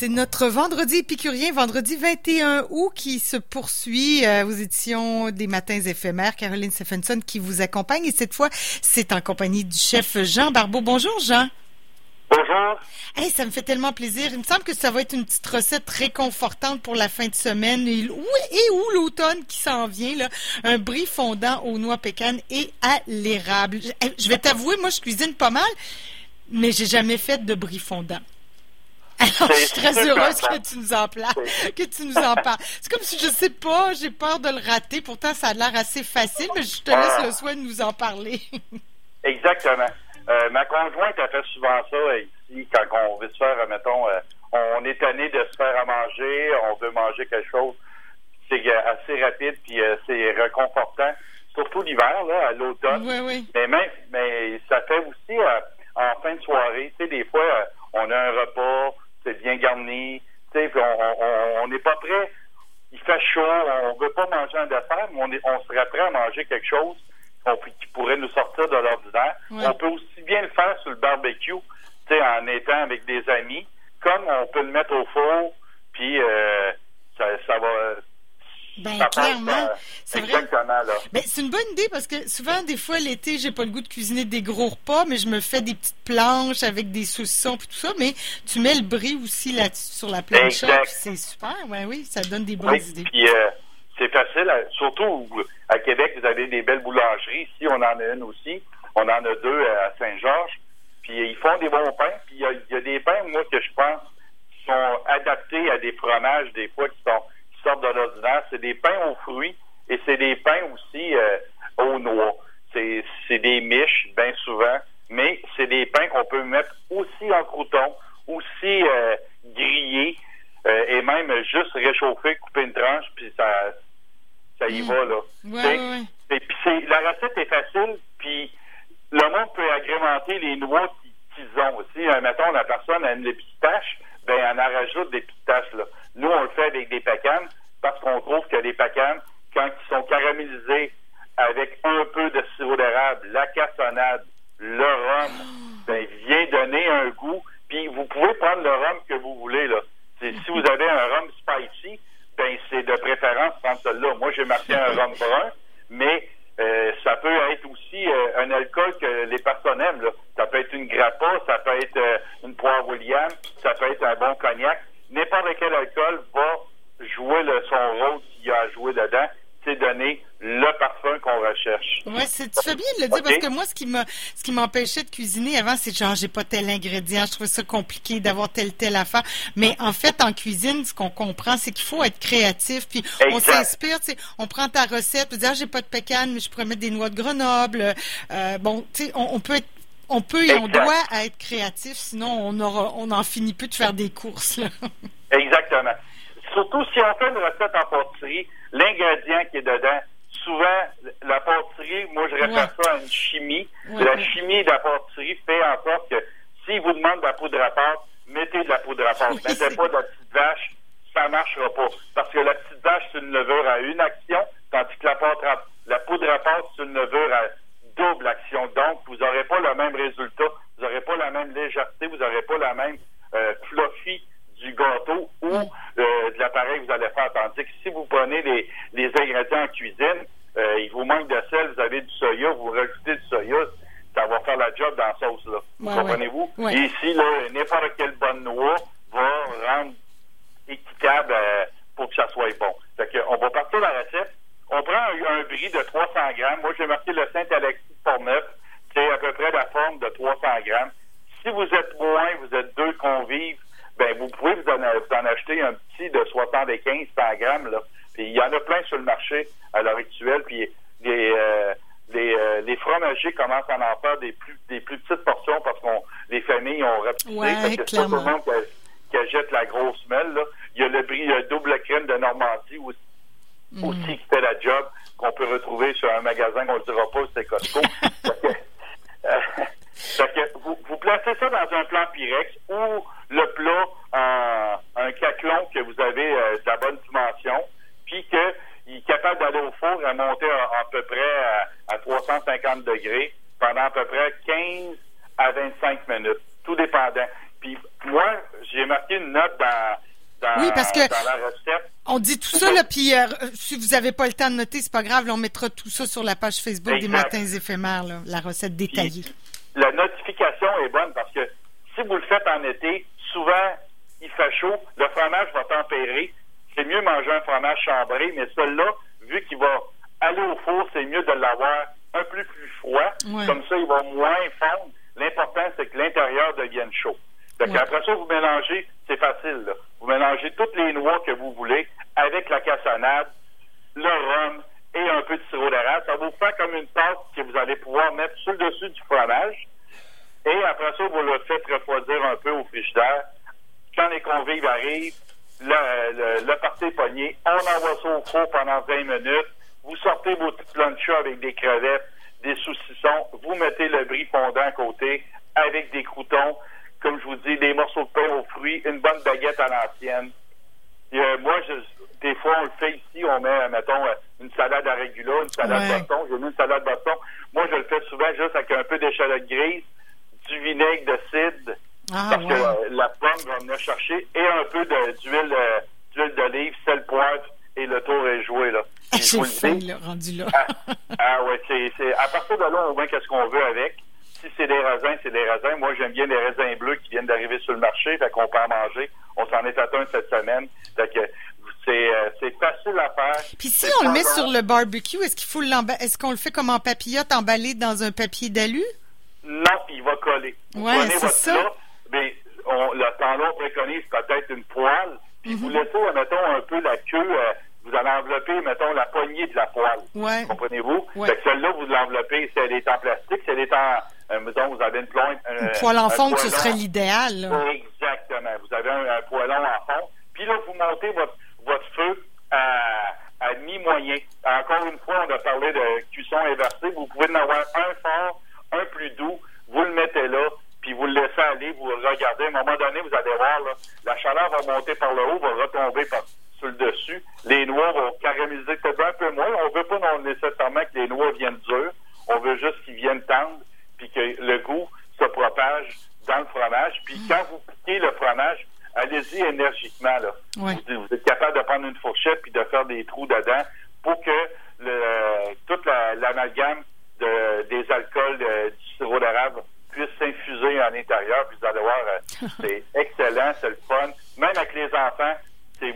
C'est notre vendredi épicurien, vendredi 21 août, qui se poursuit euh, aux éditions des Matins éphémères. Caroline Stephenson qui vous accompagne et cette fois, c'est en compagnie du chef Jean Barbeau. Bonjour Jean. Bonjour. Hey, ça me fait tellement plaisir. Il me semble que ça va être une petite recette réconfortante pour la fin de semaine et, et où l'automne qui s'en vient. Là? Un brie fondant aux noix pécanes et à l'érable. Je vais t'avouer, moi, je cuisine pas mal, mais j'ai jamais fait de brie fondant. Alors, je suis très heureuse que tu nous en parles, que tu nous en parles. C'est comme si je sais pas, j'ai peur de le rater. Pourtant, ça a l'air assez facile, mais je te laisse le soin de nous en parler. Exactement. Euh, ma conjointe a fait souvent ça euh, ici quand on veut se faire, mettons, euh, on est tanné de se faire à manger, on veut manger quelque chose. C'est assez rapide puis c'est réconfortant, surtout l'hiver, là, à l'automne. Oui, oui. Mais même, mais ça fait aussi en fin de soirée. Tu sais, des fois, on a un repas, c'est bien garni, tu sais, on n'est pas prêt. Il fait chaud, on veut pas manger un dessert, mais on, est, on serait prêt à manger quelque chose qui pourrait nous sortir de l'ordinaire. On peut aussi bien le faire sur le barbecue, en étant avec des amis, comme on peut le mettre au four, puis euh, ça, ça, va. Ben, clairement. C'est vrai. Ben, c'est une bonne idée parce que souvent, des fois, l'été, j'ai pas le goût de cuisiner des gros repas, mais je me fais des petites planches avec des saucissons et tout ça, mais tu mets le brie aussi là sur la planche. C'est super, ouais, oui, ça donne des bonnes idées. Puis, euh, c'est facile, surtout à Québec, vous avez des belles boulangeries. Ici, on en a une aussi. On en a deux à Saint-Georges. Puis ils font des bons pains. Puis il y, a, des pains, moi, que je pense sont adaptés à des fromages, des fois, qui, sont, sortent de l'ordinaire. C'est des pains aux fruits et c'est des pains aussi euh, aux noix. C'est des miches, bien souvent, mais c'est des pains qu'on peut mettre aussi en crouton, aussi euh, grillés, euh, et même juste réchauffer, couper une tranche, puis ça, ça y va, là. Et puis la recette est facile, puis le monde peut agrémenter les noix qu'ils ont aussi. Mettons, la personne aime les pistaches, ben, elle en rajoute des pistaches, là. Nous, on le fait avec des pacanes, parce qu'on trouve que les pacanes, quand ils sont caramélisés avec un peu de sirop d'érable, la cassonade, le rhum, ben, vient donner un goût. Puis vous pouvez prendre le rhum que vous voulez, là. Si vous avez un rhum spicy, ben c'est de préférence prendre celui-là. Moi, j'ai marqué un rhum brun, mais euh, ça peut être aussi euh, un alcool que les personnes aiment. Là. Ça peut être une grappa, ça peut être euh, une poire William, ça peut être un bon cognac. N'importe quel alcool va jouer le, son rôle qu'il y a à jouer dedans c'est donner le parfum qu'on recherche. Oui, tu fais bien de le dire parce que moi, ce qui m'a, ce qui m'empêchait de cuisiner avant, c'est genre, j'ai pas tel ingrédient, je trouvais ça compliqué d'avoir tel, tel affaire. Mais en fait, en cuisine, ce qu'on comprend, c'est qu'il faut être créatif, puis on s'inspire, tu sais, on prend ta recette, tu dis, ah, j'ai pas de pécan, mais je pourrais mettre des noix de Grenoble. Euh, bon, tu sais, on, peut être on peut et on doit être créatif, sinon on aura, on en finit plus de faire des courses. Là. Exactement. Surtout si on fait une recette en pâtisserie, l'ingrédient qui est dedans, souvent, la pâtisserie, moi, je réfère ça à une chimie. La chimie de la pâtisserie fait en sorte que s'il vous demande de la poudre à pâte, mettez de la poudre à pâte. Mettez pas de la petite vache, ça marchera pas. Parce que la petite vache, c'est une levure à une action, tandis que la, pâte la poudre à pâte, c'est une levure à double action. Donc, vous n'aurez pas le même résultat, vous n'aurez pas la même légèreté, vous n'aurez pas la même euh, fluffy du gâteau ou euh, de l'appareil que vous allez faire. Tandis que si vous prenez les, les ingrédients en cuisine, euh, il vous manque de sel, vous avez du soya, vous rajoutez du soya, ça va faire la job dans la sauce. Là. Comprenez-vous? Et ici, n'importe quelle bonne noix va rendre équitable euh, pour que ça soit bon. Fait que, on va partir la recette. On prend un, bris de 300 grammes. Moi, j'ai marqué le Saint-Alexis neuf. C'est à peu près la forme de 300 grammes. Si vous êtes moins, vous êtes deux convives, ben vous pouvez vous en, acheter un petit de 75 100 grammes. Là. Puis il y en a plein sur le marché à l'heure actuelle. Puis les, euh, les, euh, les fromagers commencent à en faire des plus des plus petites portions parce qu'on les familles ont rapidé. Ouais, c'est pas tout le monde qui, achète la grosse mêle. Là. Il y a le bris le double crème de Normandie aussi, mm. aussi qui fait la job qu'on peut retrouver sur un magasin qu'on ne dira pas c'est Costco. vous, vous, placez ça dans un plan Pyrex ou le plat en un caclon que vous avez euh, de la bonne dimension, puis qu'il est capable d'aller au four et monter à, peu près à, 350 degrés pendant à peu près 15 à 25 minutes, tout dépendant. Puis moi, j'ai marqué une note dans, dans, Oui, parce que- dans la recette. On dit tout ça, là, puis euh, si vous n'avez pas le temps de noter, c'est pas grave, là, on mettra tout ça sur la page Facebook des matins éphémères, là, la recette détaillée. La notification est bonne parce que si vous le faites en été, souvent, il fait chaud, le fromage va tempérer. C'est mieux manger un fromage chambré, mais celui-là, vu qu'il va aller au four, c'est mieux de l'avoir un peu plus froid. Ouais. Comme ça, il va moins fondre. L'important, c'est que l'intérieur devienne chaud. Fait Ouais. Après ça, vous mélangez, c'est facile. là. Vous mélangez toutes les noix que vous voulez avec la cassonade, le rhum et un peu de sirop d'érable. Ça vous faire comme une pâte que vous allez pouvoir mettre sur le dessus du fromage. Et après ça, vous le faites refroidir un peu au frigidaire. Quand les convives arrivent, le, le, le party est pogné. On envoie ça au four pendant 20 minutes. Vous sortez vos petites lunchas avec des crevettes, des saucissons. Vous mettez le brie fondant à côté avec des croutons. Comme je vous dis, des morceaux de pain aux fruits, une bonne baguette à l'ancienne. Euh, moi, je, des fois, on le fait ici, on met, mettons, euh, une salade à régula, une salade Ouais. Boston. J'ai mis une salade Boston. Moi, je le fais souvent juste avec un peu d'échalote grise, du vinaigre de cidre, Ah, parce que euh, la pomme va venir chercher, et un peu d'huile euh, d'huile d'olive, sel, poivre, et le tour est joué, là. Ah, là, rendu là. ah, ah ouais, c'est, c'est à partir de là, on voit qu'est-ce qu'on veut avec. Si c'est des raisins, c'est des raisins. Moi, j'aime bien les raisins bleus qui viennent d'arriver sur le marché, fait qu'on peut en manger. On s'en est atteint cette semaine. Fait que c'est, euh, c'est facile à faire. Puis si on le met sur le barbecue, est-ce qu'il faut l'emba- est-ce qu'on le fait comme en papillote emballé dans un papier d'alu? Non, il va coller. Vous Ouais, c'est ça. plat, mais on, le temps préconise peut-être une poêle, puis vous Mhm. laissez, mettons, un peu la queue, euh, vous allez envelopper, mettons, la poignée de la poêle. Ouais. Comprenez-vous? Ouais. Fait que celle-là, vous l'enveloppez, si elle est en plastique, si elle est en, euh, mettons, vous avez une plante. Une poêle en fonte, ce serait l'idéal. Exactement. Vous avez un, un poêlon en fond. Puis là, vous montez votre, votre feu à, à mi-moyen. Encore une fois, on a parlé de cuisson inversée. Vous pouvez en avoir un fort, un plus doux. Vous le mettez là, puis vous le laissez aller, vous le regardez. À un moment donné, vous allez voir, là, la chaleur va monter par le haut, va retomber par, sur le dessus. Les noix vont caraméliser peut-être un peu moins. On veut pas non nécessairement que les noix viennent dures. On veut juste qu'ils viennent tendres, puis que le goût se propage dans le fromage. Puis quand vous piquez le fromage, allez-y énergiquement. Là. Vous, vous êtes capable de prendre une fourchette puis de faire des trous dedans pour que le, toute la- l'amalgame de, des alcools de- du sirop d'érable puisse s'infuser à l'intérieur. Puis vous allez voir, euh, c'est excellent, c'est le fun. Même avec les enfants,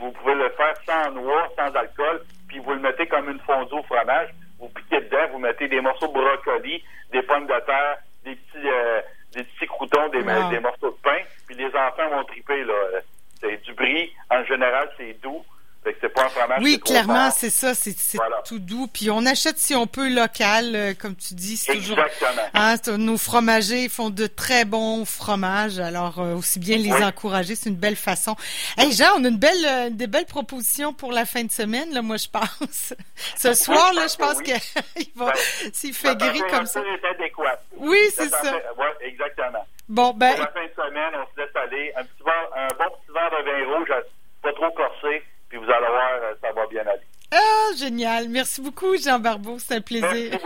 vous pouvez le faire sans noix, sans alcool, puis vous le mettez comme une fondue au fromage. Vous piquez dedans, vous mettez des morceaux de brocoli, des pommes de terre, des petits, euh, des petits croutons, des, Wow. des morceaux de pain, puis les enfants vont triper. Là. C'est du brie. En général, c'est doux. C'est pas un fromage Oui, clairement, c'est ça, c'est Voilà. tout doux. Puis on achète si on peut local, euh, comme tu dis, c'est toujours. Exactement. Hein, nos fromagers font de très bons fromages, alors euh, aussi bien les Oui. encourager, c'est une belle façon. Hey Jean, on a une belle, euh, des belles propositions pour la fin de semaine, là, moi je pense. Ce soir, là, je pense oui. qu'il va, Ben, s'il fait gris comme ça. adéquat. Oui, c'est ça. Ouais, exactement. Bon, ben, Pour la fin de semaine, on se laisse aller. Un, petit verre, un bon petit verre de vin rouge, pas trop corsé, puis vous allez voir, euh, ça va bien aller. ah, génial. Merci beaucoup, Jean Barbeau, c'est un plaisir.